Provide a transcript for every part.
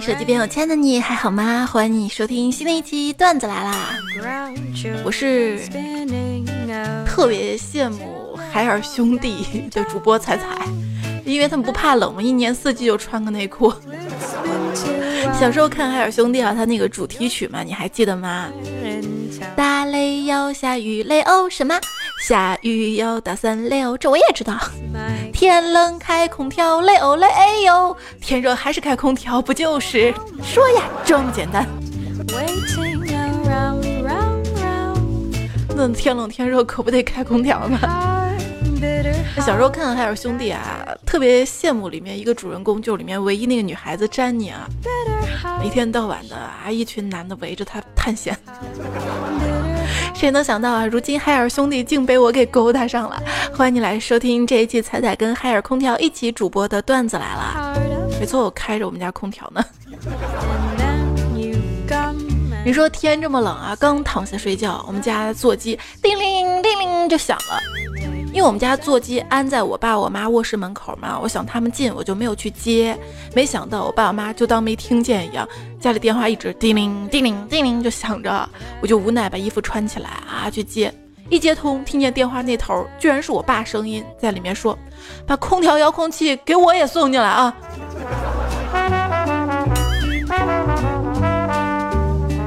手机边有亲爱的你还好吗？欢迎你收听新的一期段子来啦！我是特别羡慕海尔兄弟的主播彩彩，因为他们不怕冷嘛，一年四季就穿个内裤。小时候看海尔兄弟啊，他那个主题曲嘛，你还记得吗？打雷要下雨雷哦，什么？下雨要打伞雷哦，这我也知道。天冷开空调嘞哦嘞哎呦，天热还是开空调，不就是说呀这么简单？那天冷天热可不得开空调吗？小时候看《海尔兄弟》啊，特别羡慕里面一个主人公，就是里面唯一那个女孩子詹妮啊，一天到晚的啊，一群男的围着她探险。谁能想到啊，如今海尔兄弟竟被我给勾搭上了！欢迎你来收听这一期彩彩跟海尔空调一起主播的段子来了。没错，我开着我们家空调呢。你说天这么冷啊，刚躺下睡觉，我们家座机叮铃叮铃就响了。因为我们家座机安在我爸我妈卧室门口嘛，我想他们进，我就没有去接。没想到我爸我妈就当没听见一样，家里电话一直叮铃叮铃叮铃就响着，我就无奈把衣服穿起来啊去接。一接通，听见电话那头居然是我爸声音在里面说：“把空调遥控器给我也送进来啊！”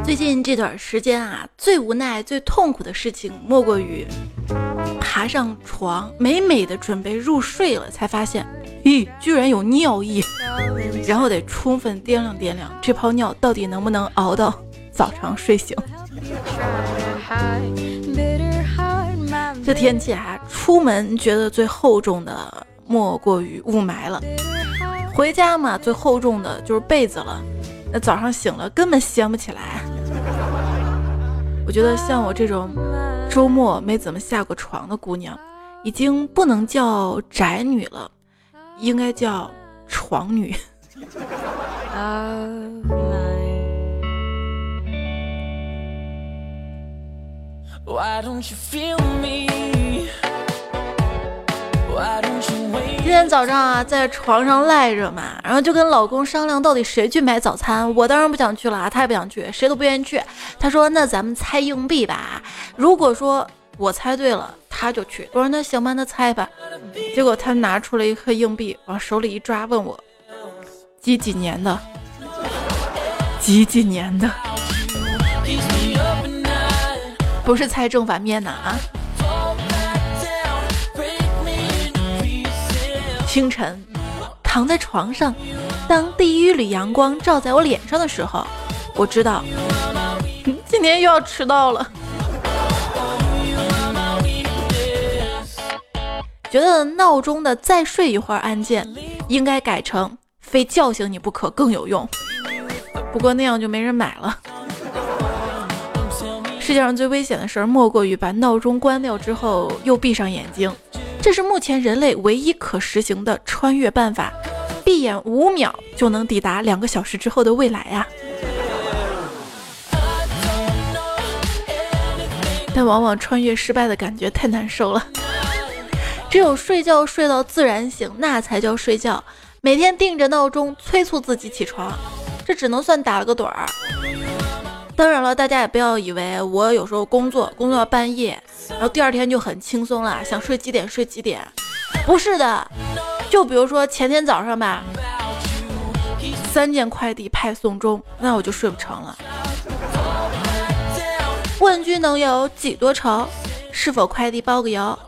最近这段时间啊，最无奈、最痛苦的事情莫过于。爬上床，美美的准备入睡了，才发现，咦，居然有尿意，然后得充分掂量掂量，这泡尿到底能不能熬到早上睡醒。这天气啊，出门觉得最厚重的莫过于雾霾了，回家嘛，最厚重的就是被子了，那早上醒了根本掀不起来。我觉得像我这种。周末没怎么下过床的姑娘，已经不能叫宅女了，应该叫床女。why don't you feel me？why don't you？今天早上啊，在床上赖着嘛，然后就跟老公商量到底谁去买早餐。我当然不想去了，他也不想去，谁都不愿意去。他说：“那咱们猜硬币吧。如果说我猜对了，他就去。”我说：“那行吧，那猜吧。”结果他拿出了一颗硬币，往手里一抓，问我：“几几年的？几几年的？不是猜正反面的啊！”清晨，躺在床上，当第一缕阳光照在我脸上的时候，我知道今天又要迟到了。觉得闹钟的再睡一会儿按键应该改成非叫醒你不可更有用，不过那样就没人买了。世界上最危险的事儿莫过于把闹钟关掉之后又闭上眼睛。这是目前人类唯一可实行的穿越办法，闭眼五秒就能抵达两个小时之后的未来呀！但往往穿越失败的感觉太难受了，只有睡觉睡到自然醒，那才叫睡觉。每天定着闹钟催促自己起床，这只能算打了个盹儿。当然了，大家也不要以为我有时候工作工作到半夜，然后第二天就很轻松了，想睡几点睡几点。不是的，就比如说前天早上吧，三件快递派送中，那我就睡不成了。问君能有几多愁？是否快递包个邮？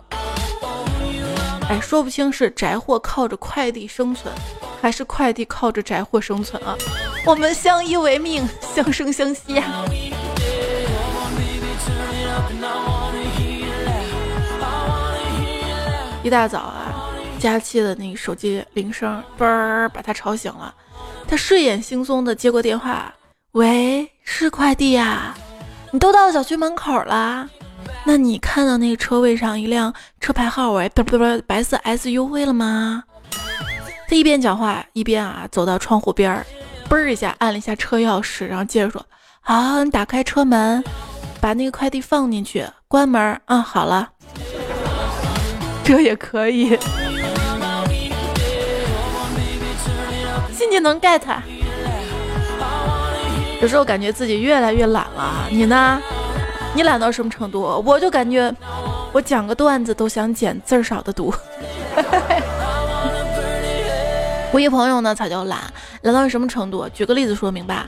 哎，说不清是宅货靠着快递生存。还是快递靠着宅货生存啊！我们相依为命，相生相惜啊！一大早啊，佳期的那个手机铃声嘣儿把他吵醒了，他睡眼惺忪的接过电话：“喂，是快递呀？你都到小区门口了？那你看到那个车位上一辆车牌号为不不不白色 SUV 了吗？”他一边讲话一边啊走到窗户边儿，嘣一下按了一下车钥匙，然后接着说：“好，你打开车门，把那个快递放进去，关门。啊，好了，这也可以。新技能 get。有时候感觉自己越来越懒了，你呢？你懒到什么程度？我就感觉我讲个段子都想剪字儿少的读。我一朋友呢才叫懒，懒到什么程度？举个例子说明吧。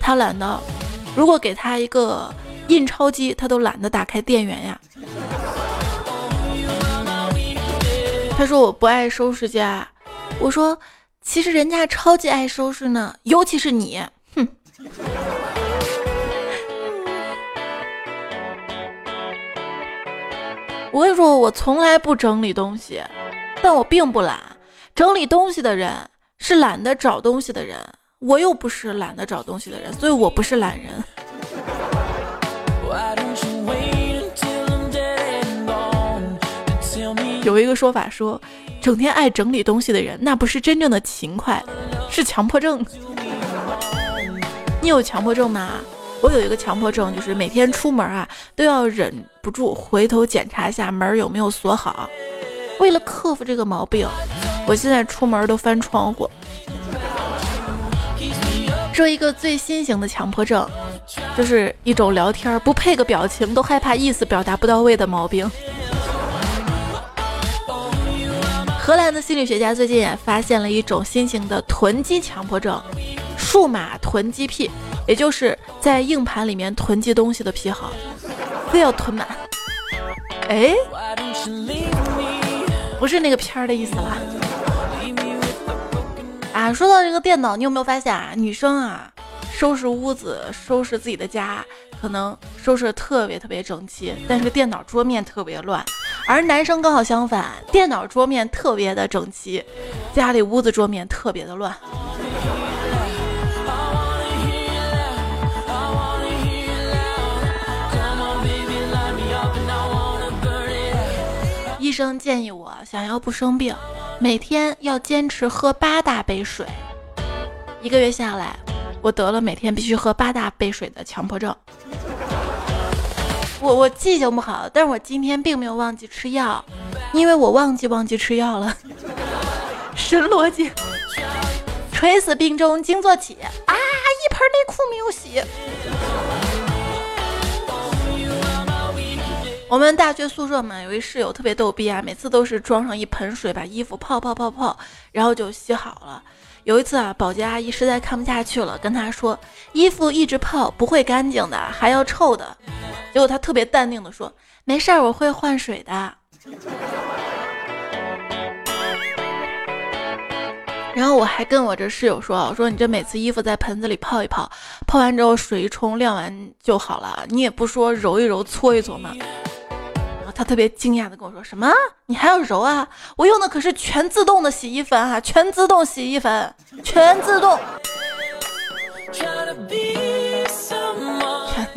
他懒到，如果给他一个印钞机，他都懒得打开电源呀。他说我不爱收拾家，我说其实人家超级爱收拾呢，尤其是你。哼！我跟你说，我从来不整理东西，但我并不懒。整理东西的人是懒得找东西的人，我又不是懒得找东西的人，所以我不是懒人。有一个说法说，整天爱整理东西的人，那不是真正的勤快，是强迫症。你有强迫症吗？我有一个强迫症，就是每天出门啊，都要忍不住回头检查一下门有没有锁好。为了克服这个毛病，我现在出门都翻窗户。说一个最新型的强迫症，就是一种聊天不配个表情都害怕意思表达不到位的毛病。荷兰的心理学家最近也发现了一种新型的囤积强迫症。数码囤积癖，也就是在硬盘里面囤积东西的癖好，非要囤满。哎，不是那个片儿的意思了。啊，说到这个电脑，你有没有发现啊？女生啊，收拾屋子、收拾自己的家，可能收拾的特别特别整齐，但是电脑桌面特别乱；而男生刚好相反，电脑桌面特别的整齐，家里屋子桌面特别的乱。医生建议我，想要不生病，每天要坚持喝八大杯水。一个月下来，我得了每天必须喝八大杯水的强迫症。我我记性不好，但是我今天并没有忘记吃药，因为我忘记忘记吃药了。神逻辑，垂死病中惊坐起啊！一盆内裤没有洗。我们大学宿舍嘛，有一室友特别逗逼啊，每次都是装上一盆水，把衣服泡泡泡泡，然后就洗好了。有一次啊，保洁阿姨实在看不下去了，跟他说：“衣服一直泡不会干净的，还要臭的。”结果他特别淡定的说：“没事儿，我会换水的。”然后我还跟我这室友说：“我说你这每次衣服在盆子里泡一泡，泡完之后水一冲，晾完就好了，你也不说揉一揉、搓一搓吗？”他特别惊讶的跟我说：“什么？你还要揉啊？我用的可是全自动的洗衣粉啊，全自动洗衣粉，全自动，全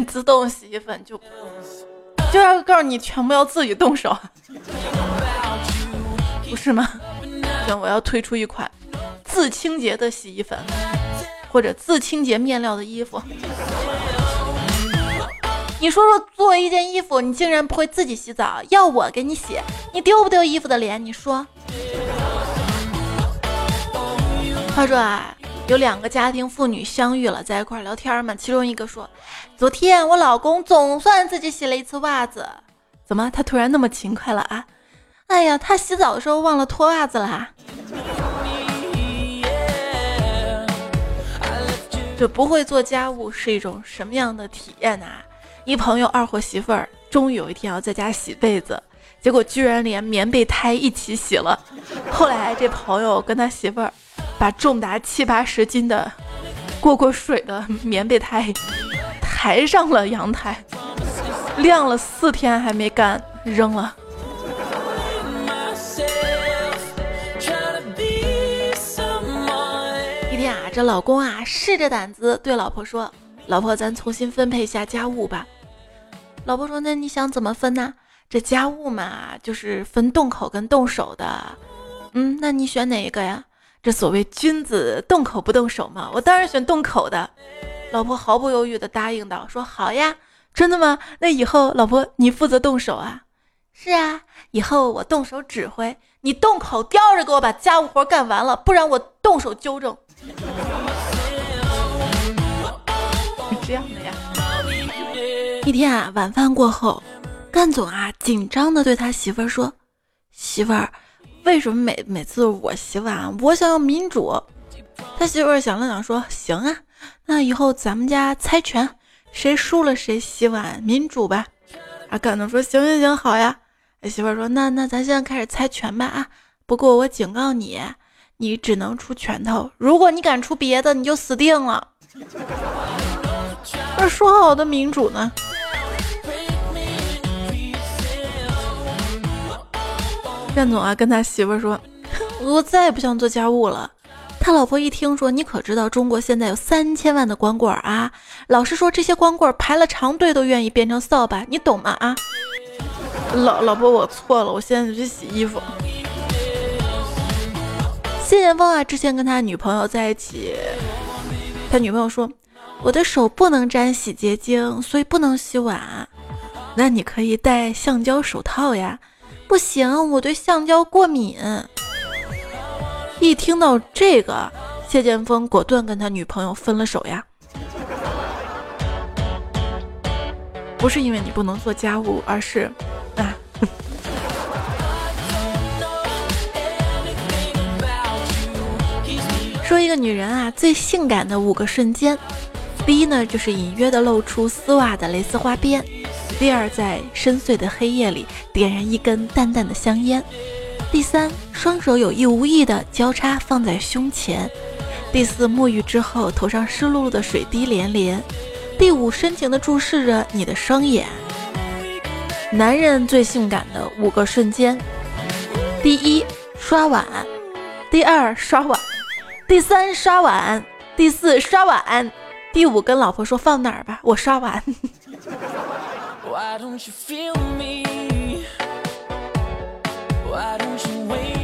自动洗衣粉就就要告诉你，全部要自己动手，不是吗？行，我要推出一款自清洁的洗衣粉，或者自清洁面料的衣服。”你说说，作为一件衣服，你竟然不会自己洗澡，要我给你洗，你丢不丢衣服的脸？你说。话说啊，有两个家庭妇女相遇了，在一块聊天嘛。其中一个说：“昨天我老公总算自己洗了一次袜子，怎么他突然那么勤快了啊？哎呀，他洗澡的时候忘了脱袜子啦。”这不会做家务是一种什么样的体验啊？一朋友二货媳妇儿终于有一天要在家洗被子，结果居然连棉被胎一起洗了。后来这朋友跟他媳妇儿把重达七八十斤的过过水的棉被胎抬上了阳台，晾了四天还没干，扔了。一天啊，这老公啊试着胆子对老婆说：“老婆，咱重新分配一下家务吧。”老婆说：“那你想怎么分呢？这家务嘛，就是分动口跟动手的。嗯，那你选哪一个呀？这所谓君子动口不动手嘛，我当然选动口的。”老婆毫不犹豫地答应道：“说好呀，真的吗？那以后老婆你负责动手啊？是啊，以后我动手指挥，你动口叼着给我把家务活干完了，不然我动手纠正。”这样的呀。一天啊，晚饭过后，干总啊紧张的对他媳妇儿说：“媳妇儿，为什么每每次我洗碗，我想要民主？”他媳妇儿想了想说：“行啊，那以后咱们家猜拳，谁输了谁洗碗，民主吧。”啊，干总说：“行行行，好呀。”媳妇儿说：“那那咱现在开始猜拳吧啊！不过我警告你，你只能出拳头，如果你敢出别的，你就死定了。”那说好的民主呢？干总啊，跟他媳妇说：“ 我再也不想做家务了。”他老婆一听说，你可知道中国现在有三千万的光棍啊？老实说，这些光棍排了长队都愿意变成扫把，你懂吗？啊？老老婆，我错了，我现在就去洗衣服。谢剑锋啊，之前跟他女朋友在一起，他女朋友说：“我的手不能沾洗洁精，所以不能洗碗。”那你可以戴橡胶手套呀。不行，我对橡胶过敏。一听到这个，谢剑锋果断跟他女朋友分了手呀。不是因为你不能做家务，而是啊。说一个女人啊，最性感的五个瞬间，第一呢，就是隐约的露出丝袜的蕾丝花边；第二，在深邃的黑夜里点燃一根淡淡的香烟。第三，双手有意无意的交叉放在胸前；第四，沐浴之后头上湿漉漉的水滴连连；第五，深情的注视着你的双眼。男人最性感的五个瞬间：第一，刷碗；第二，刷碗；第三，刷碗；第四，刷碗；第五，跟老婆说放哪儿吧，我刷完。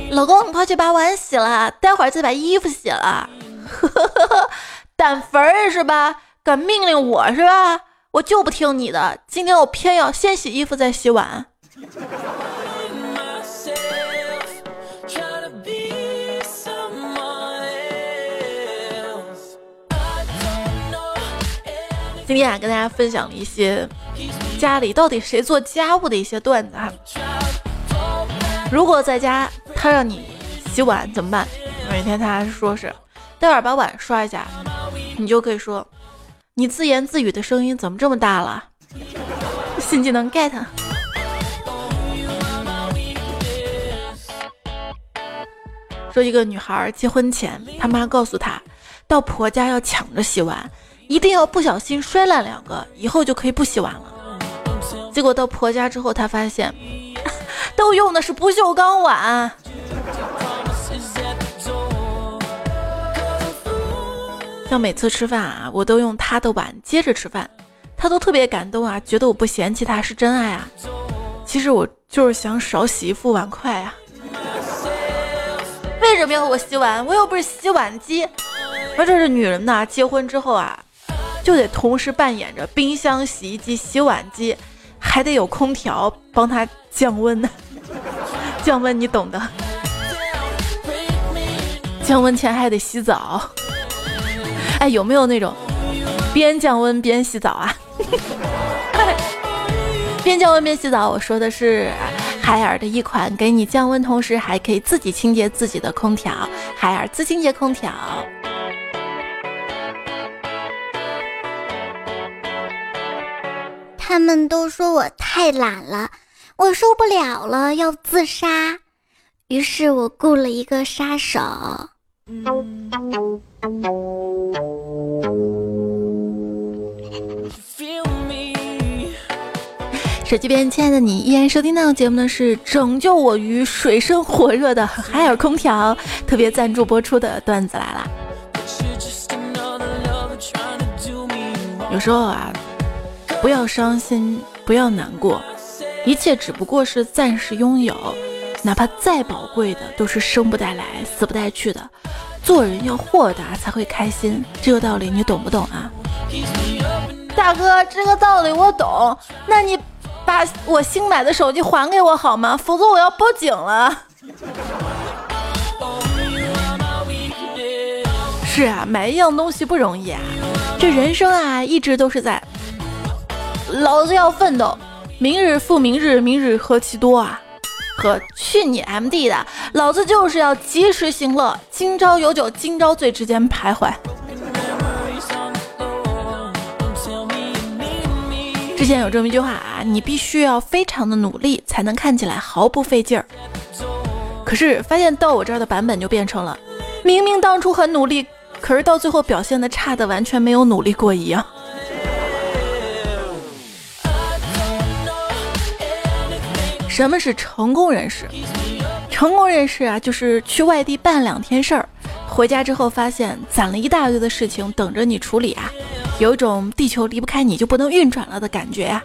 老公，你快去把碗洗了，待会儿再把衣服洗了。胆肥儿是吧？敢命令我是吧？我就不听你的，今天我偏要先洗衣服再洗碗。今天啊，跟大家分享了一些家里到底谁做家务的一些段子哈。如果在家他让你洗碗怎么办？每天他说是待会儿把碗刷一下，你就可以说你自言自语的声音怎么这么大了？新技能 get。说一个女孩结婚前，她妈告诉她，到婆家要抢着洗碗，一定要不小心摔烂两个，以后就可以不洗碗了。结果到婆家之后，她发现。都用的是不锈钢碗，像每次吃饭啊，我都用他的碗接着吃饭，他都特别感动啊，觉得我不嫌弃他是真爱啊。其实我就是想少洗一副碗筷啊。为什么要我洗碗？我又不是洗碗机。而这是女人呐，结婚之后啊，就得同时扮演着冰箱、洗衣机、洗碗机。还得有空调帮他降温呢，降温你懂的。降温前还得洗澡，哎，有没有那种边降温边洗澡啊？边降温边洗澡，我说的是海尔的一款给你降温，同时还可以自己清洁自己的空调——海尔自清洁空调。他们都说我太懒了，我受不了了，要自杀。于是我雇了一个杀手。手机边，亲爱的你，依然收听到节目的是拯救我于水深火热的海尔空调特别赞助播出的段子来了。有时候啊。不要伤心，不要难过，一切只不过是暂时拥有，哪怕再宝贵的，都是生不带来，死不带去的。做人要豁达，才会开心。这个道理你懂不懂啊？大哥，这个道理我懂。那你把我新买的手机还给我好吗？否则我要报警了。是啊，买一样东西不容易啊。这人生啊，一直都是在，老子要奋斗，明日复明日，明日何其多啊！和去你 M D 的，老子就是要及时行乐，今朝有酒今朝醉之间徘徊。之前有这么一句话啊，你必须要非常的努力，才能看起来毫不费劲儿。可是发现到我这儿的版本就变成了，明明当初很努力，可是到最后表现的差的完全没有努力过一样。什么是成功人士？成功人士啊，就是去外地办两天事儿，回家之后发现攒了一大堆的事情等着你处理啊，有一种地球离不开你就不能运转了的感觉呀。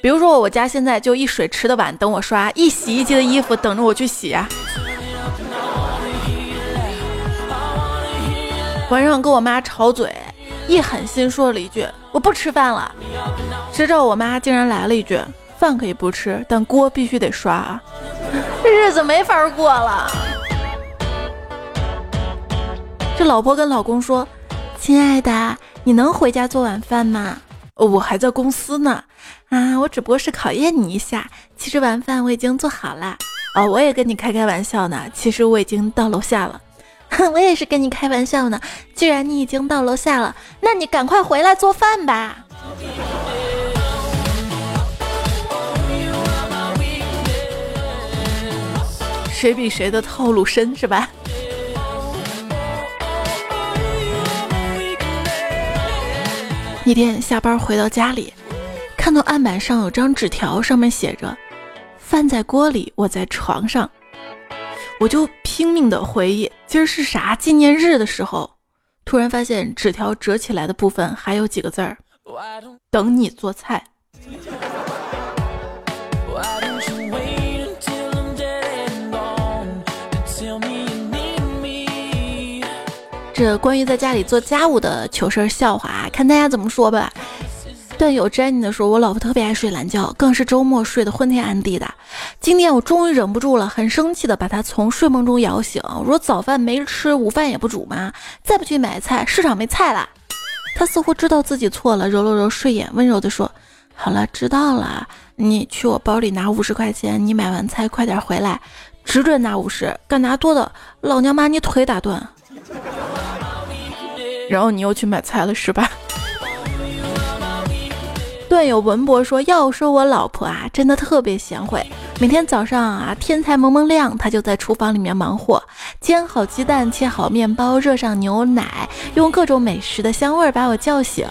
比如说我家现在就一水池的碗等我刷，一洗衣机的衣服等着我去洗啊。晚上跟我妈吵嘴，一狠心说了一句我不吃饭了，谁知道我妈竟然来了一句。饭可以不吃，但锅必须得刷啊！这日子没法过了。这老婆跟老公说：“亲爱的，你能回家做晚饭吗？我还在公司呢。啊，我只不过是考验你一下。其实晚饭我已经做好了。哦，我也跟你开开玩笑呢。其实我已经到楼下了。哼，我也是跟你开玩笑呢。既然你已经到楼下了，那你赶快回来做饭吧。”谁比谁的套路深是吧？一天下班回到家里，看到案板上有张纸条，上面写着“饭在锅里，我在床上”，我就拼命的回忆今儿是啥纪念日的时候，突然发现纸条折起来的部分还有几个字儿：“等你做菜。”这关于在家里做家务的糗事儿笑话，看大家怎么说吧。段友 Jenny 的说，我老婆特别爱睡懒觉，更是周末睡得昏天暗地的。今天我终于忍不住了，很生气的把她从睡梦中摇醒。我说早饭没吃，午饭也不煮吗？再不去买菜，市场没菜了。她似乎知道自己错了，揉了揉睡眼，温柔的说：“好了，知道了。你去我包里拿五十块钱，你买完菜快点回来，只准拿五十，敢拿多的，老娘把你腿打断。”然后你又去买菜了是吧？段友文博说：“要说我老婆啊，真的特别贤惠。每天早上啊，天才蒙蒙亮，她就在厨房里面忙活，煎好鸡蛋，切好面包，热上牛奶，用各种美食的香味把我叫醒。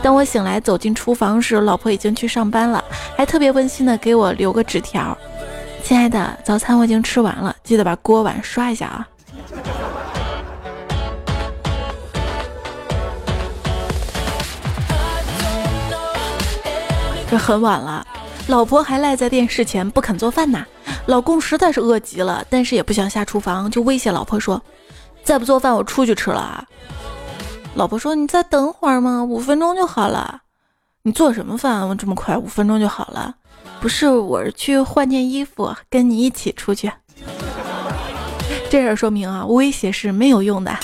当我醒来走进厨房时，老婆已经去上班了，还特别温馨的给我留个纸条：亲爱的，早餐我已经吃完了，记得把锅碗刷一下啊。”这很晚了，老婆还赖在电视前不肯做饭呢。老公实在是饿极了，但是也不想下厨房，就威胁老婆说：“再不做饭，我出去吃了。”老婆说：“你再等会儿嘛，五分钟就好了。”你做什么饭？我这么快，五分钟就好了？不是，我是去换件衣服，跟你一起出去。这事说明啊，威胁是没有用的。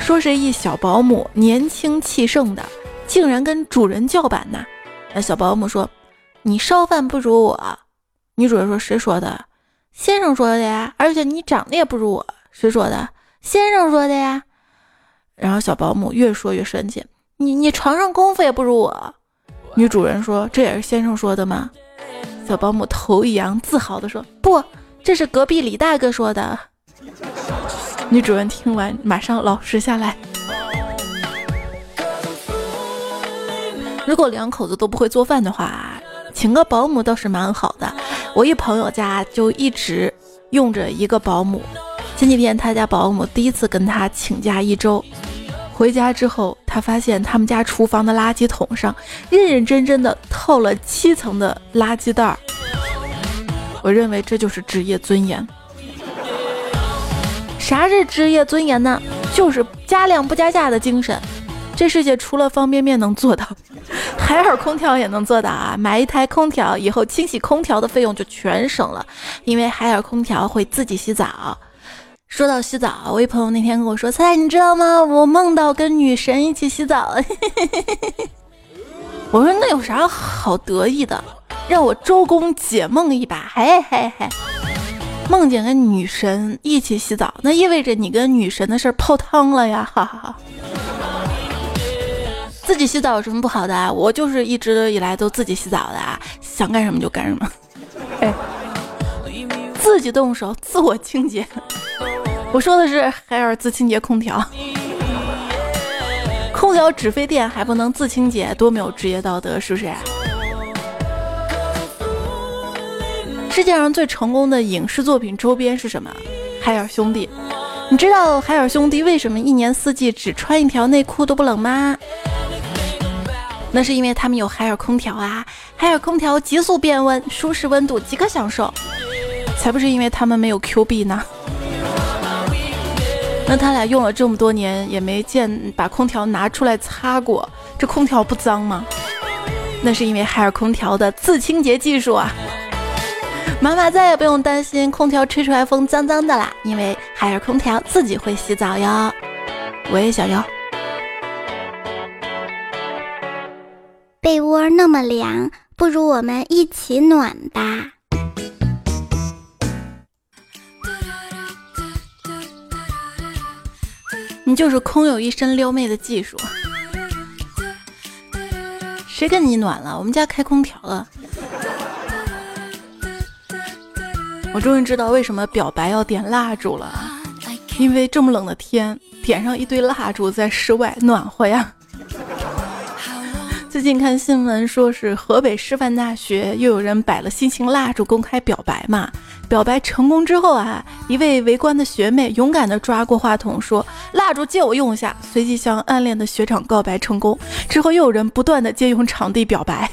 说是一小保姆，年轻气盛的。竟然跟主人叫板呢？那小保姆说：“你烧饭不如我。”女主人说：“谁说的？先生说的呀。而且你长得也不如我，谁说的？先生说的呀。”然后小保姆越说越生气：“你你床上功夫也不如我。”女主人说：“这也是先生说的吗？”小保姆头一扬，自豪地说：“不，这是隔壁李大哥说的。”女主人听完，马上老实下来。如果两口子都不会做饭的话，请个保姆倒是蛮好的。我一朋友家就一直用着一个保姆。前几天他家保姆第一次跟他请假一周，回家之后，他发现他们家厨房的垃圾桶上认认真真的套了七层的垃圾袋儿。我认为这就是职业尊严。啥是职业尊严呢？就是加量不加价的精神。这世界除了方便面能做到，海尔空调也能做到啊！买一台空调以后，清洗空调的费用就全省了，因为海尔空调会自己洗澡。说到洗澡，我一朋友那天跟我说：“菜，你知道吗？我梦到跟女神一起洗澡了。”我说：“那有啥好得意的？让我周公解梦一把。”嘿嘿嘿，梦见跟女神一起洗澡，那意味着你跟女神的事泡汤了呀！哈哈哈。自己洗澡有什么不好的啊？我就是一直以来都自己洗澡的啊，想干什么就干什么。哎，自己动手，自我清洁。我说的是海尔自清洁空调，空调只费电还不能自清洁，多没有职业道德，是不是？世界上最成功的影视作品周边是什么？海尔兄弟。你知道海尔兄弟为什么一年四季只穿一条内裤都不冷吗？那是因为他们有海尔空调啊！海尔空调急速变温，舒适温度即可享受。才不是因为他们没有 Q 币呢。那他俩用了这么多年，也没见把空调拿出来擦过，这空调不脏吗？那是因为海尔空调的自清洁技术啊！妈妈再也不用担心空调吹出来风脏脏的啦，因为海尔空调自己会洗澡哟。我也想要。被窝那么凉，不如我们一起暖吧。你就是空有一身撩妹的技术，谁跟你暖了？我们家开空调了。我终于知道为什么表白要点蜡烛了，因为这么冷的天，点上一堆蜡烛在室外暖和呀。最近看新闻，说是河北师范大学又有人摆了新型蜡烛公开表白嘛。表白成功之后啊，一位围观的学妹勇敢地抓过话筒说：“蜡烛借我用一下。”随即向暗恋的学长告白成功。之后又有人不断的借用场地表白，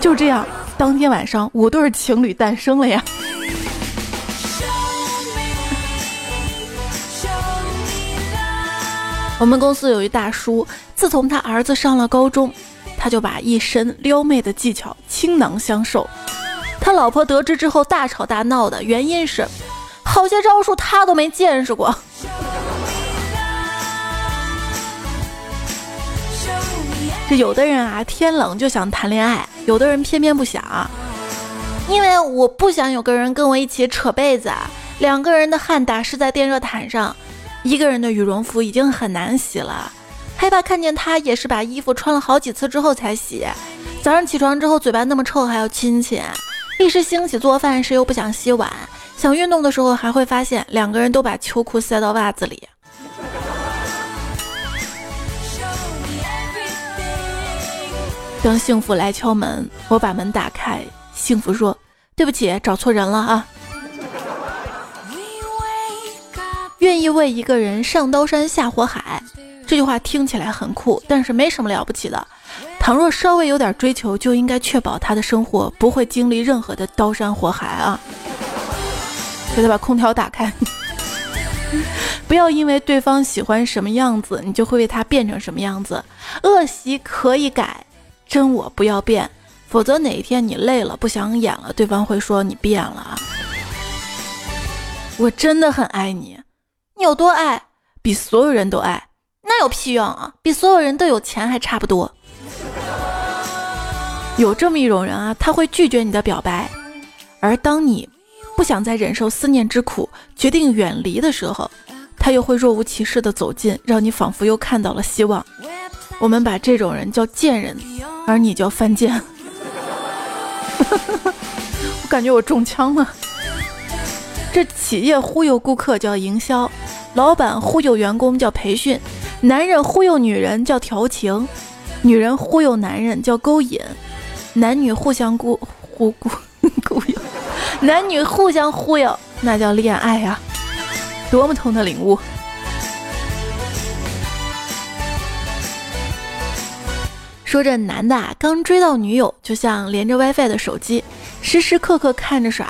就这样，当天晚上五对情侣诞生了呀。我们公司有一大叔，自从他儿子上了高中。他就把一身撩妹的技巧倾囊相授，他老婆得知之后大吵大闹的原因是，好些招数他都没见识过。这有的人啊，天冷就想谈恋爱，有的人偏偏不想，因为我不想有个人跟我一起扯被子，两个人的汗打湿在电热毯上，一个人的羽绒服已经很难洗了。害怕看见他也是把衣服穿了好几次之后才洗，早上起床之后嘴巴那么臭还要亲亲，一时兴起做饭时又不想洗碗，想运动的时候还会发现两个人都把秋裤塞到袜子里。当幸福来敲门，我把门打开，幸福说：“对不起，找错人了啊。”愿意为一个人上刀山下火海。这句话听起来很酷，但是没什么了不起的。倘若稍微有点追求，就应该确保他的生活不会经历任何的刀山火海啊！给他把空调打开，不要因为对方喜欢什么样子，你就会为他变成什么样子。恶习可以改，真我不要变，否则哪一天你累了不想演了，对方会说你变了啊！我真的很爱你，你有多爱？比所有人都爱。那有屁用啊！比所有人都有钱还差不多。有这么一种人啊，他会拒绝你的表白，而当你不想再忍受思念之苦，决定远离的时候，他又会若无其事的走近，让你仿佛又看到了希望。我们把这种人叫贱人，而你叫犯贱。我感觉我中枪了。这企业忽悠顾客叫营销，老板忽悠员工叫培训。男人忽悠女人叫调情，女人忽悠男人叫勾引，男女互相忽忽忽忽悠，男女互相忽悠那叫恋爱呀！多么痛的领悟！说这男的啊，刚追到女友，就像连着 WiFi 的手机，时时刻刻看着耍；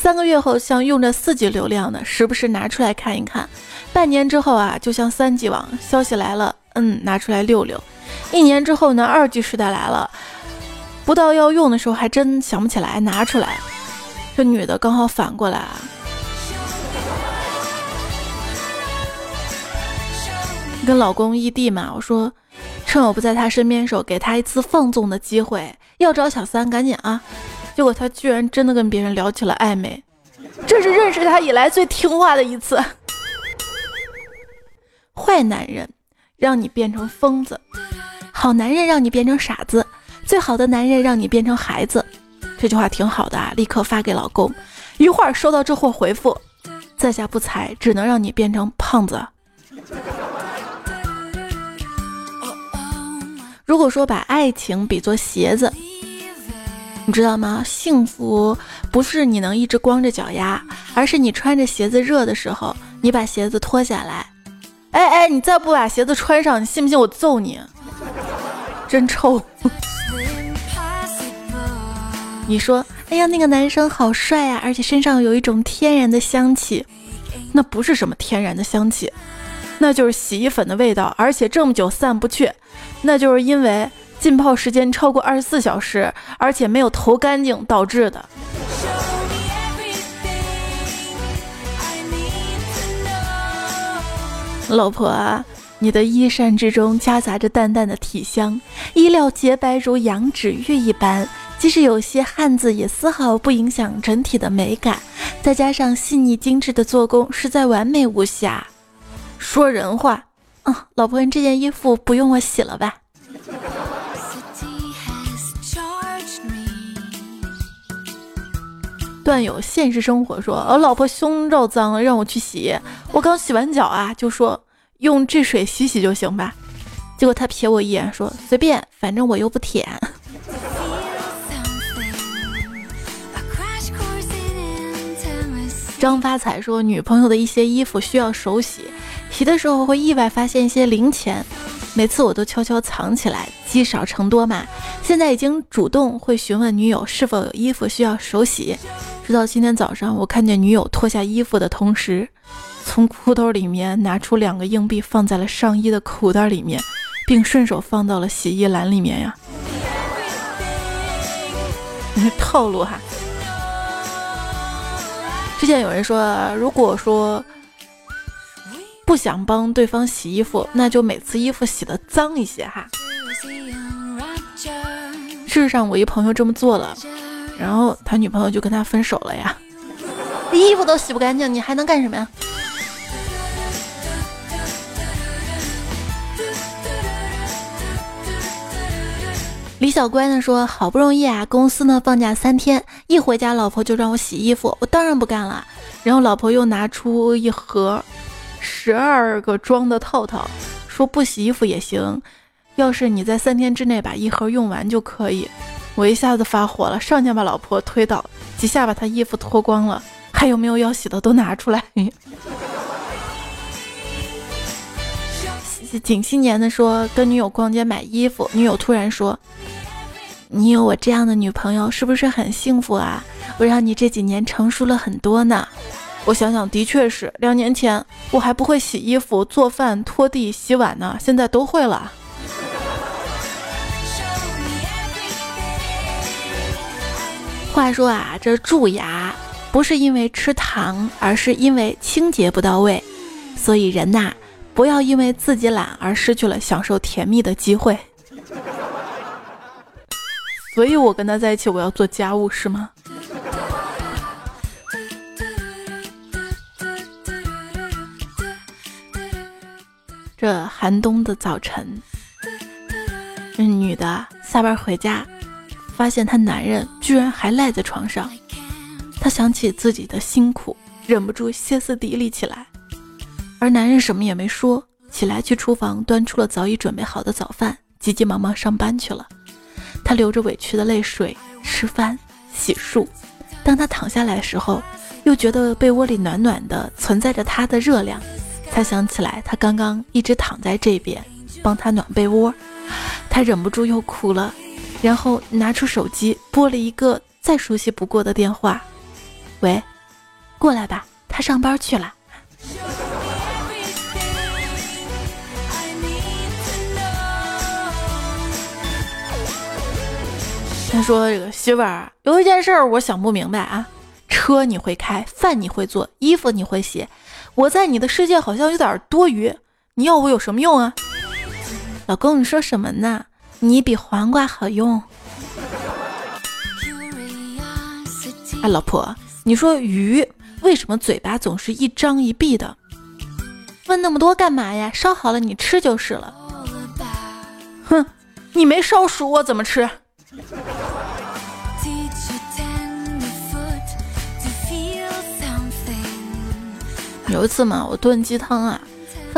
三个月后，像用着四 G 流量的，时不时拿出来看一看。半年之后啊，就像三 G 网，消息来了，嗯，拿出来溜溜。一年之后呢，二 G 时代来了，不到要用的时候，还真想不起来拿出来。这女的刚好反过来啊，跟老公异地嘛，我说趁我不在他身边的时候，给他一次放纵的机会，要找小三赶紧啊！结果他居然真的跟别人聊起了暧昧，这是认识他以来最听话的一次。坏男人让你变成疯子，好男人让你变成傻子，最好的男人让你变成孩子。这句话挺好的啊，立刻发给老公。一会儿收到这货回复，在下不才，只能让你变成胖子。如果说把爱情比作鞋子，你知道吗？幸福不是你能一直光着脚丫，而是你穿着鞋子热的时候，你把鞋子脱下来。哎哎，你再不把鞋子穿上，你信不信我揍你？真臭！你说，哎呀，那个男生好帅呀，而且身上有一种天然的香气。那不是什么天然的香气，那就是洗衣粉的味道，而且这么久散不去。那就是因为浸泡时间超过二十四小时，而且没有投干净导致的。老婆，你的衣衫之中夹杂着淡淡的体香，衣料洁白如羊脂玉一般，即使有些汗渍，也丝毫不影响整体的美感。再加上细腻精致的做工，实在完美无瑕。说人话。嗯老婆，你这件衣服不用我洗了吧？段友现实生活说，我，老婆胸罩脏了，让我去洗。我刚洗完脚啊，就说用这水洗洗就行吧。结果他瞥我一眼说，随便，反正我又不舔。张发财说，女朋友的一些衣服需要手洗。洗的时候会意外发现一些零钱，每次我都悄悄藏起来，积少成多嘛。现在已经主动会询问女友是否有衣服需要手洗，直到今天早上我看见女友脱下衣服的同时，从裤兜里面拿出两个硬币放在了上衣的口袋里面，并顺手放到了洗衣篮里面呀。套路哈。之前有人说，如果说。不想帮对方洗衣服，那就每次衣服洗的脏一些哈。事实上，我一朋友这么做了，然后他女朋友就跟他分手了呀。衣服都洗不干净，你还能干什么呀？李小乖呢说，好不容易啊，公司呢放假三天，一回家老婆就让我洗衣服，我当然不干了。然后老婆又拿出一盒。十二个装的套套，说不洗衣服也行，要是你在三天之内把一盒用完就可以。我一下子发火了，上前把老婆推倒，几下把她衣服脱光了，还有没有要洗的都拿出来。景新年的说跟女友逛街买衣服，女友突然说：“你有我这样的女朋友是不是很幸福啊？我让你这几年成熟了很多呢。”我想想，的确是两年前我还不会洗衣服、做饭、拖地、洗碗呢，现在都会了。话说啊，这蛀牙不是因为吃糖，而是因为清洁不到位。所以人呐，不要因为自己懒而失去了享受甜蜜的机会。所以我跟他在一起，我要做家务是吗？这寒冬的早晨，这女的下班回家，发现她男人居然还赖在床上。她想起自己的辛苦，忍不住歇斯底里起来。而男人什么也没说，起来去厨房端出了早已准备好的早饭，急急忙忙上班去了。她流着委屈的泪水吃饭洗漱。当她躺下来的时候，又觉得被窝里暖暖的，存在着她的热量。他想起来，他刚刚一直躺在这边帮他暖被窝，他忍不住又哭了，然后拿出手机拨了一个再熟悉不过的电话：“喂，过来吧，他上班去了。”他说：“这个媳妇儿有一件事儿，我想不明白啊，车你会开，饭你会做，衣服你会洗。”我在你的世界好像有点多余，你要我有什么用啊？老公，你说什么呢？你比黄瓜好用。哎，老婆，你说鱼为什么嘴巴总是一张一闭的？问那么多干嘛呀？烧好了你吃就是了。哼，你没烧熟我怎么吃？有一次嘛，我炖鸡汤啊，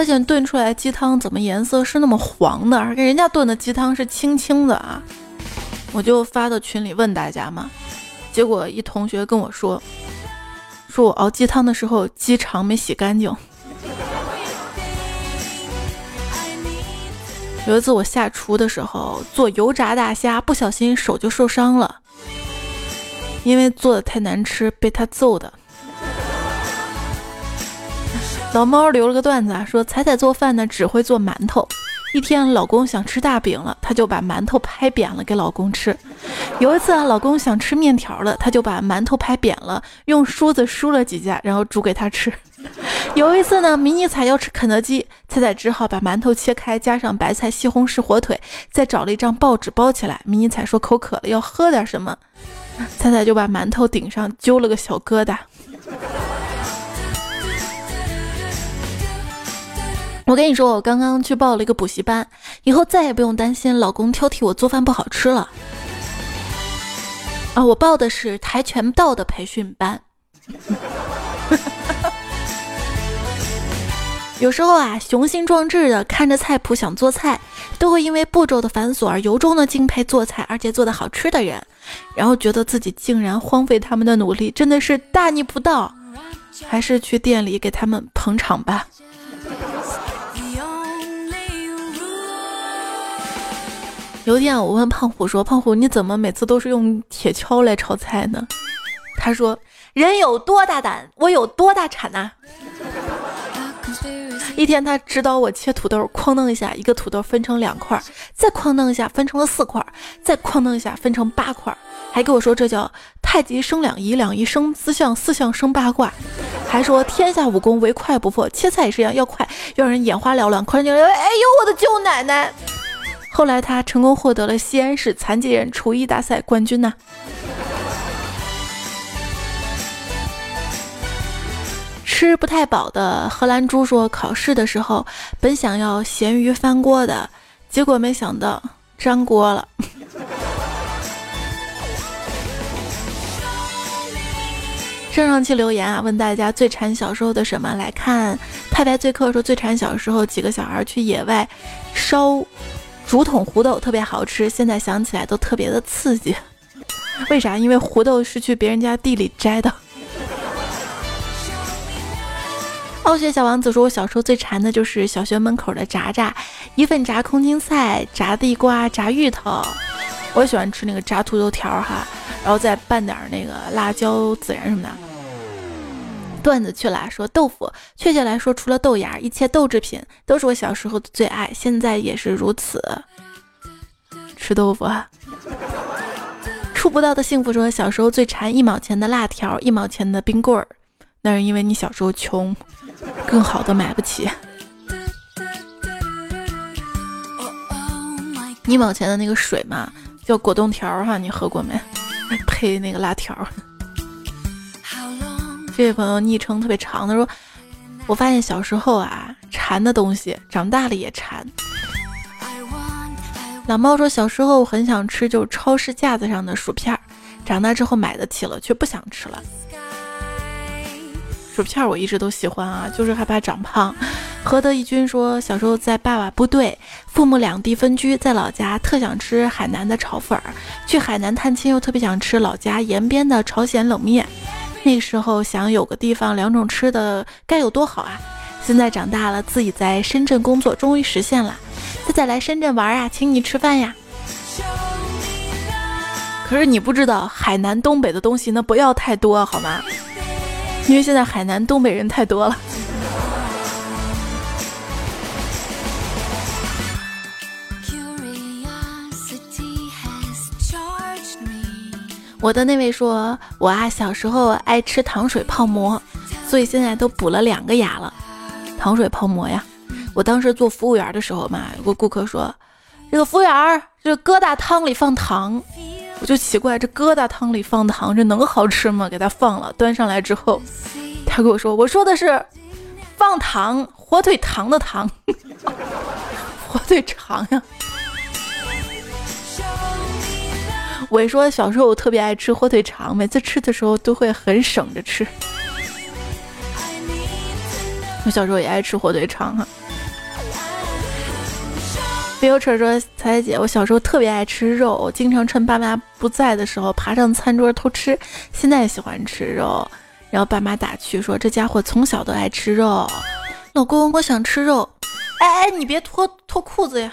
发现炖出来鸡汤怎么颜色是那么黄的，跟人家炖的鸡汤是清清的啊。我就发到群里问大家嘛，结果一同学跟我说，说我熬鸡汤的时候鸡肠没洗干净。有一次我下厨的时候做油炸大虾，不小心手就受伤了，因为做的太难吃，被他揍的。老猫留了个段子啊，说彩彩做饭呢只会做馒头。一天老公想吃大饼了，他就把馒头拍扁了给老公吃。有一次啊，老公想吃面条了，他就把馒头拍扁了，用梳子梳了几下，然后煮给他吃。有一次呢，迷你彩要吃肯德基，彩彩只好把馒头切开，加上白菜、西红柿、火腿，再找了一张报纸包起来。迷你彩说口渴了，要喝点什么，彩彩就把馒头顶上揪了个小疙瘩。我跟你说，我刚刚去报了一个补习班，以后再也不用担心老公挑剔我做饭不好吃了。啊，我报的是跆拳道的培训班。有时候啊，雄心壮志的看着菜谱想做菜，都会因为步骤的繁琐而由衷的敬佩做菜而且做的好吃的人，然后觉得自己竟然荒废他们的努力，真的是大逆不道。还是去店里给他们捧场吧。有一天我问胖虎说：“胖虎，你怎么每次都是用铁锹来炒菜呢？”他说：“人有多大胆，我有多大产呐。”一天，他指导我切土豆，哐当一下，一个土豆分成两块，再哐当一下分成了四块，再哐当一下分成八块，还跟我说这叫太极生两仪，两仪生四象，四象生八卦，还说天下武功唯快不破，切菜也是一样，要快，要让人眼花缭乱，快点！哎呦，我的舅奶奶！后来他成功获得了西安市残疾人厨艺大赛冠军呢。吃不太饱的荷兰猪说：“考试的时候本想要咸鱼翻锅的，结果没想到粘锅了。”上上期留言啊，问大家最馋小时候的什么？来看太白醉客说最馋小时候几个小孩去野外烧竹筒胡豆，特别好吃，现在想起来都特别的刺激。为啥？因为胡豆是去别人家地里摘的。傲雪小王子说：“我小时候最馋的就是小学门口的炸炸，一份炸空心菜、炸地瓜、炸芋头。我喜欢吃那个炸土豆条哈，然后再拌点那个辣椒、孜然什么的。”段子去了，说豆腐，确切来说，除了豆芽，一切豆制品都是我小时候的最爱，现在也是如此。吃豆腐！触不到的幸福说：“小时候最馋一毛钱的辣条，一毛钱的冰棍儿，那是因为你小时候穷。”更好的买不起，一毛钱的那个水嘛，叫果冻条哈，你喝过没？配那个辣条。这位朋友昵称特别长，他说：“我发现小时候啊，馋的东西，长大了也馋。”老猫说：“小时候很想吃，就超市架子上的薯片，长大之后买得起了，却不想吃了。”薯片我一直都喜欢啊，就是害怕长胖。何德义军说，小时候在爸爸部队，父母两地分居，在老家特想吃海南的炒粉儿，去海南探亲又特别想吃老家延边的朝鲜冷面。那时候想有个地方两种吃的该有多好啊！现在长大了，自己在深圳工作，终于实现了。再再来深圳玩啊，请你吃饭呀！可是你不知道，海南东北的东西那不要太多好吗？因为现在海南东北人太多了。我的那位说，我啊小时候爱吃糖水泡馍，所以现在都补了两个牙了。糖水泡馍呀，我当时做服务员的时候嘛，有个顾客说：“这个服务员，这疙瘩汤里放糖。”我就奇怪，这疙瘩汤里放糖，这能好吃吗？给他放了，端上来之后，他跟我说：“我说的是放糖，火腿肠的糖，火腿肠呀。”我说小时候我特别爱吃火腿肠，每次吃的时候都会很省着吃。我小时候也爱吃火腿肠哈。别有扯说彩彩姐，我小时候特别爱吃肉，经常趁爸妈不在的时候爬上餐桌偷吃。现在也喜欢吃肉，然后爸妈打趣说这家伙从小都爱吃肉。老公，我想吃肉。哎哎，你别脱脱裤子呀。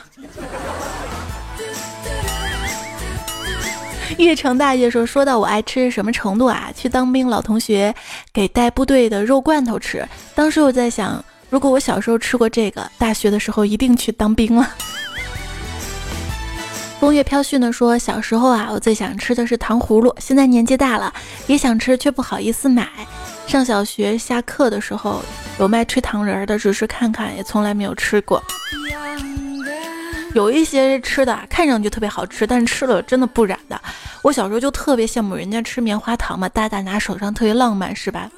月成大业说：“说到我爱吃什么程度啊？去当兵，老同学给带部队的肉罐头吃。当时我在想，如果我小时候吃过这个，大学的时候一定去当兵了。”风月飘絮呢说：“小时候啊，我最想吃的是糖葫芦。现在年纪大了，也想吃，却不好意思买。上小学下课的时候有卖吹糖人的，只是看看，也从来没有吃过。”有一些吃的看上去特别好吃，但是吃了真的不染的。我小时候就特别羡慕人家吃棉花糖嘛，大大拿手上特别浪漫，是吧？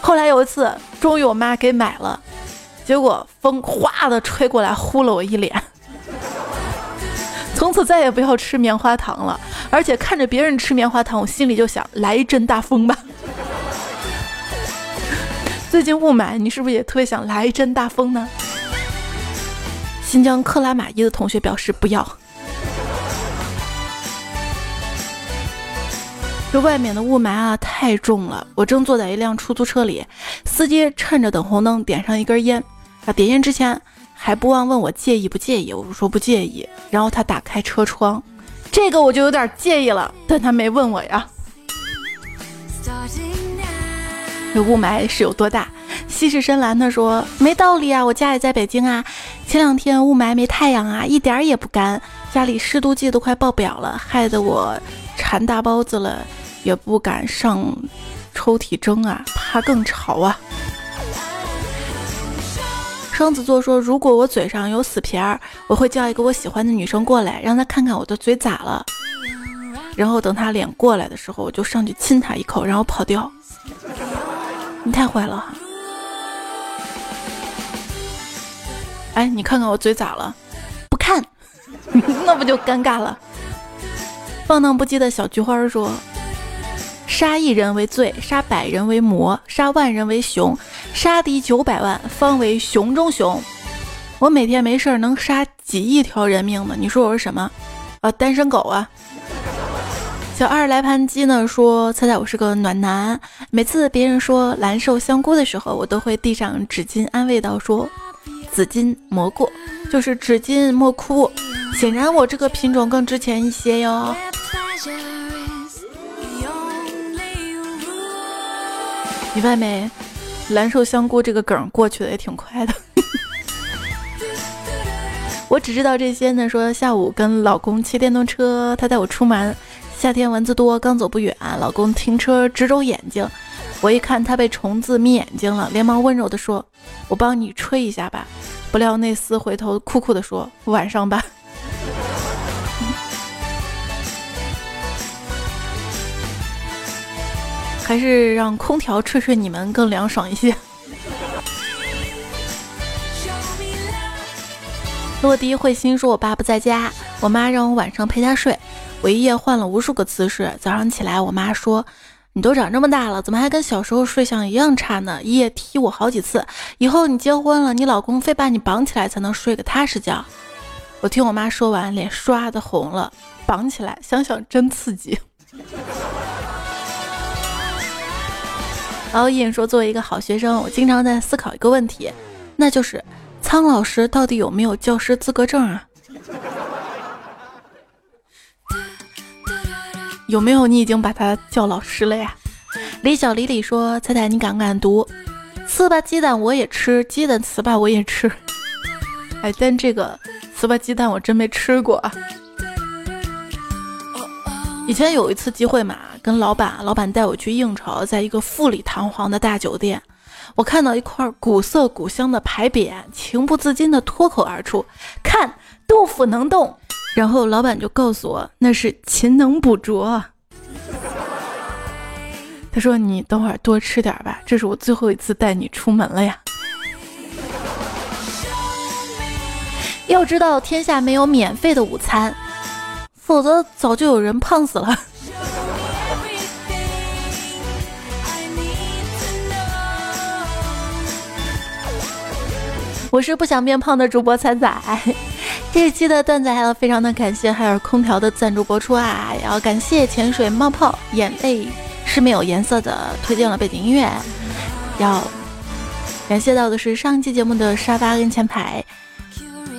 后来有一次，终于我妈给买了，结果风哗的吹过来，呼了我一脸。从此再也不要吃棉花糖了，而且看着别人吃棉花糖，我心里就想来一阵大风吧。最近雾霾，你是不是也特别想来一阵大风呢？新疆克拉玛依的同学表示不要。这外面的雾霾啊太重了，我正坐在一辆出租车里，司机趁着等红灯点上一根烟，啊，点烟之前还不忘问我介意不介意，我说不介意，然后他打开车窗，这个我就有点介意了，但他没问我呀。这雾霾是有多大？西式深蓝他说没道理啊，我家也在北京啊，前两天雾霾没太阳啊，一点儿也不干，家里湿度计都快爆表了，害得我馋大包子了，也不敢上抽屉蒸啊，怕更潮啊。双子座说，如果我嘴上有死皮儿，我会叫一个我喜欢的女生过来，让她看看我的嘴咋了，然后等她脸过来的时候，我就上去亲她一口，然后跑掉。你太坏了。哎，你看看我嘴咋了？不看，那不就尴尬了。放荡不羁的小菊花说：“杀一人为罪，杀百人为魔，杀万人为熊，杀敌九百万方为熊中熊。我每天没事儿能杀几亿条人命呢？你说我是什么？啊，单身狗啊！”小二来盘鸡呢说：“猜猜我是个暖男，每次别人说蓝瘦香菇的时候，我都会递上纸巾安慰道说。”紫金蘑菇就是纸巾莫哭，显然我这个品种更值钱一些哟。你外没？蓝瘦香菇这个梗过去的也挺快的。我只知道这些呢。说下午跟老公骑电动车，他带我出门，夏天蚊子多，刚走不远，老公停车直揉眼睛。我一看他被虫子眯眼睛了，连忙温柔地说：“我帮你吹一下吧。”不料那厮回头酷酷地说：“晚上吧。”还是让空调吹吹你们更凉爽一些。落地彗星说：“我爸不在家，我妈让我晚上陪他睡。我一夜换了无数个姿势，早上起来，我妈说。”你都长这么大了，怎么还跟小时候睡相一样差呢？一夜踢我好几次。以后你结婚了，你老公非把你绑起来才能睡个踏实觉。我听我妈说完，脸唰的红了。绑起来，想想真刺激。熬夜说，作为一个好学生，我经常在思考一个问题，那就是苍老师到底有没有教师资格证啊？有没有你已经把他叫老师了呀？李小李李说：“彩彩，你敢不敢读？糍粑鸡蛋我也吃，鸡蛋糍粑我也吃。哎，但这个糍粑鸡蛋我真没吃过。以前有一次机会嘛，跟老板，老板带我去应酬，在一个富丽堂皇的大酒店，我看到一块古色古香的牌匾，情不自禁的脱口而出：“看，豆腐能动。”然后老板就告诉我，那是勤能补拙。他说：“你等会儿多吃点吧，这是我最后一次带你出门了呀。”要知道，天下没有免费的午餐，否则早就有人胖死了。我是不想变胖的主播彩彩。这一期的段子还要非常的感谢海尔空调的赞助播出啊，也要感谢潜水冒泡眼泪。是没有颜色的，推荐了背景音乐。要感谢到的是上期节目的沙发跟前排，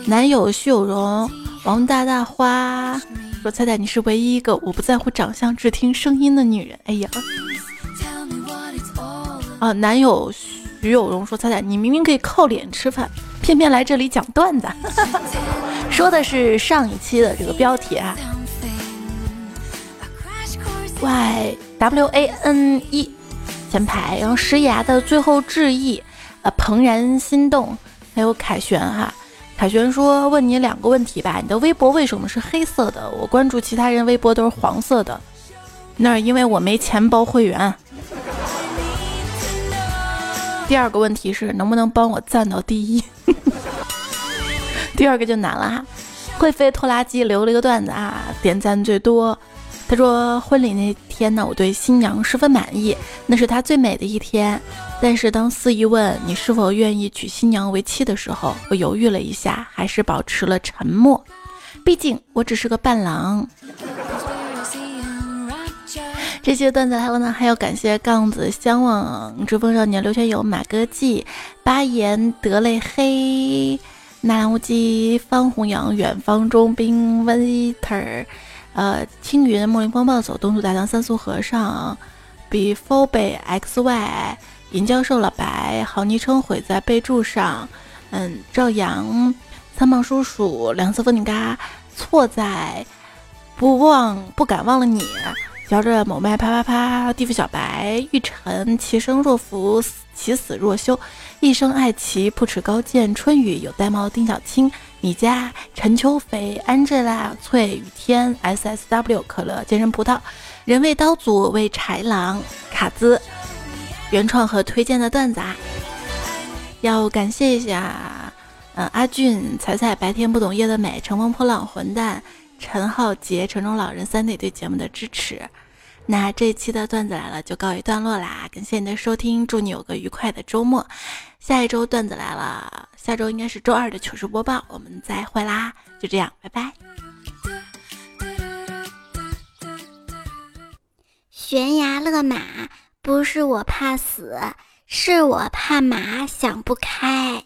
男友徐有容、王大大花说：“猜猜你是唯一一个我不在乎长相只听声音的女人。”哎呀，啊，男友徐有容说：“猜猜你明明可以靠脸吃饭，偏偏来这里讲段子。”哈哈说的是上一期的这个标题啊。Y W A N E 前排，然后石牙的最后致意，呃，怦然心动，还有凯旋哈，凯旋说问你两个问题吧，你的微博为什么是黑色的？我关注其他人微博都是黄色的，那是因为我没钱包会员。第二个问题是能不能帮我赞到第一？第二个就难了哈，会飞拖拉机留了一个段子啊，点赞最多。他说：“婚礼那天呢，我对新娘十分满意，那是她最美的一天。但是当司仪问你是否愿意娶新娘为妻的时候，我犹豫了一下，还是保持了沉默。毕竟我只是个伴郎。”这些段子来了呢，还要感谢杠子相望、追风少年、刘全友、马歌记、巴言、德类黑、纳兰无忌、方弘扬、远方中兵、Winter。呃，青云、梦灵风暴走、东土大唐三苏和尚、Before 北 X Y、尹教授、老白，好昵称毁在备注上。嗯，赵阳、三胖叔叔、两色风景嘎，错在不忘不敢忘了你。嚼着某麦啪啪啪，地府小白、玉晨、其生若福、其死若休。一生爱骑，不耻高见。春雨有玳瑁，丁小青，米家陈秋肥，Angela 翠雨天，S S W 可乐健身葡萄，人为刀俎为豺狼，卡兹原创和推荐的段子啊，要感谢一下，嗯，阿俊、彩彩、白天不懂夜的美、乘风破浪、混蛋、陈浩杰、城中老人三弟对节目的支持。那这一期的段子来了就告一段落啦，感谢你的收听，祝你有个愉快的周末。下一周段子来了，下周应该是周二的糗事播报，我们再会啦，就这样，拜拜。悬崖勒马，不是我怕死，是我怕马想不开。